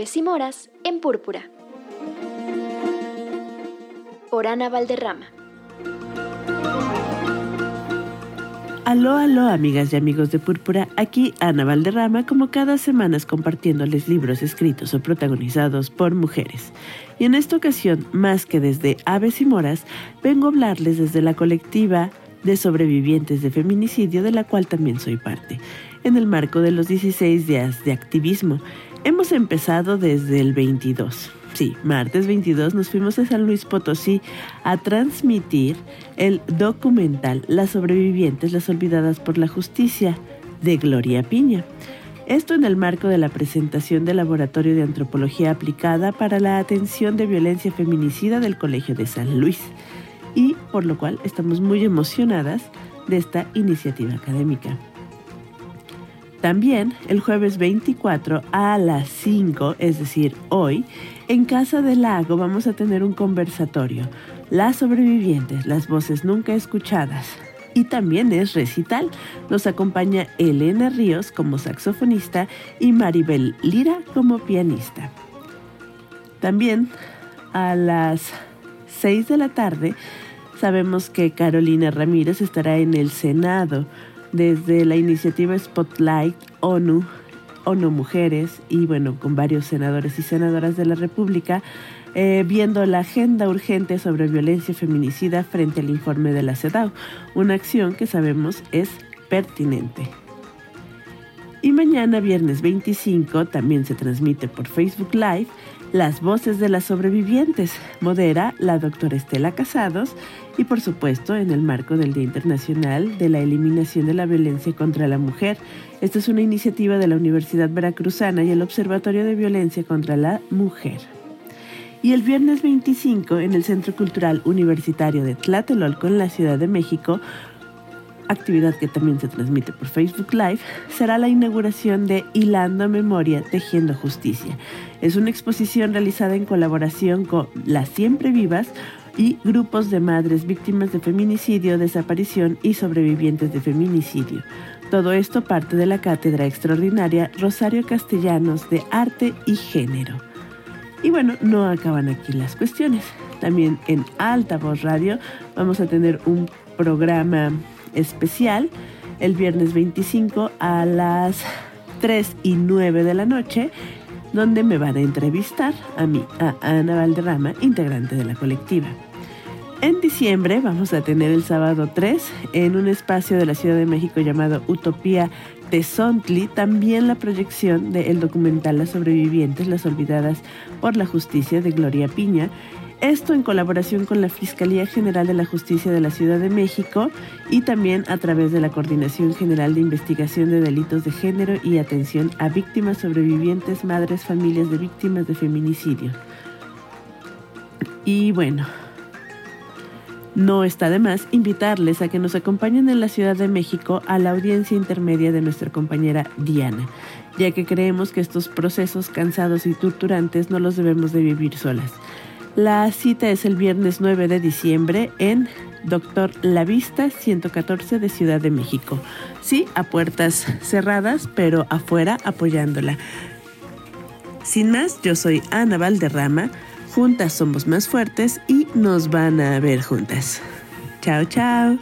Aves y Moras en Púrpura. Por Ana Valderrama. Aló, aló, amigas y amigos de Púrpura. Aquí Ana Valderrama, como cada semana compartiéndoles libros escritos o protagonizados por mujeres. Y en esta ocasión, más que desde Aves y Moras, vengo a hablarles desde la colectiva de sobrevivientes de feminicidio, de la cual también soy parte, en el marco de los 16 días de activismo Hemos empezado desde el 22. Sí, martes 22 nos fuimos a San Luis Potosí a transmitir el documental Las sobrevivientes, las olvidadas por la justicia de Gloria Piña. Esto en el marco de la presentación del Laboratorio de Antropología Aplicada para la Atención de Violencia Feminicida del Colegio de San Luis. Y por lo cual estamos muy emocionadas de esta iniciativa académica. También el jueves 24 a las 5, es decir, hoy, en Casa del Lago vamos a tener un conversatorio. Las sobrevivientes, las voces nunca escuchadas. Y también es recital. Nos acompaña Elena Ríos como saxofonista y Maribel Lira como pianista. También a las 6 de la tarde sabemos que Carolina Ramírez estará en el Senado desde la iniciativa Spotlight ONU, ONU Mujeres y bueno, con varios senadores y senadoras de la República, eh, viendo la agenda urgente sobre violencia feminicida frente al informe de la CEDAW, una acción que sabemos es pertinente. Y mañana, viernes 25, también se transmite por Facebook Live las voces de las sobrevivientes. Modera la doctora Estela Casados y por supuesto en el marco del Día Internacional de la Eliminación de la Violencia contra la Mujer. Esta es una iniciativa de la Universidad Veracruzana y el Observatorio de Violencia contra la Mujer. Y el viernes 25 en el Centro Cultural Universitario de Tlatelolco en la Ciudad de México actividad que también se transmite por Facebook Live, será la inauguración de Hilando Memoria, Tejiendo Justicia. Es una exposición realizada en colaboración con Las Siempre Vivas y grupos de madres víctimas de feminicidio, desaparición y sobrevivientes de feminicidio. Todo esto parte de la cátedra extraordinaria Rosario Castellanos de Arte y Género. Y bueno, no acaban aquí las cuestiones. También en Alta Voz Radio vamos a tener un programa especial el viernes 25 a las 3 y 9 de la noche, donde me van a entrevistar a mí, a Ana Valderrama, integrante de la colectiva. En diciembre vamos a tener el sábado 3 en un espacio de la Ciudad de México llamado Utopía de Sontli, también la proyección del documental Las sobrevivientes, las olvidadas por la justicia de Gloria Piña, esto en colaboración con la Fiscalía General de la Justicia de la Ciudad de México y también a través de la Coordinación General de Investigación de Delitos de Género y Atención a Víctimas Sobrevivientes, Madres, Familias de Víctimas de Feminicidio. Y bueno, no está de más invitarles a que nos acompañen en la Ciudad de México a la audiencia intermedia de nuestra compañera Diana, ya que creemos que estos procesos cansados y torturantes no los debemos de vivir solas. La cita es el viernes 9 de diciembre en Doctor La Vista 114 de Ciudad de México. Sí, a puertas cerradas, pero afuera apoyándola. Sin más, yo soy Ana Valderrama. Juntas somos más fuertes y nos van a ver juntas. Chao, chao.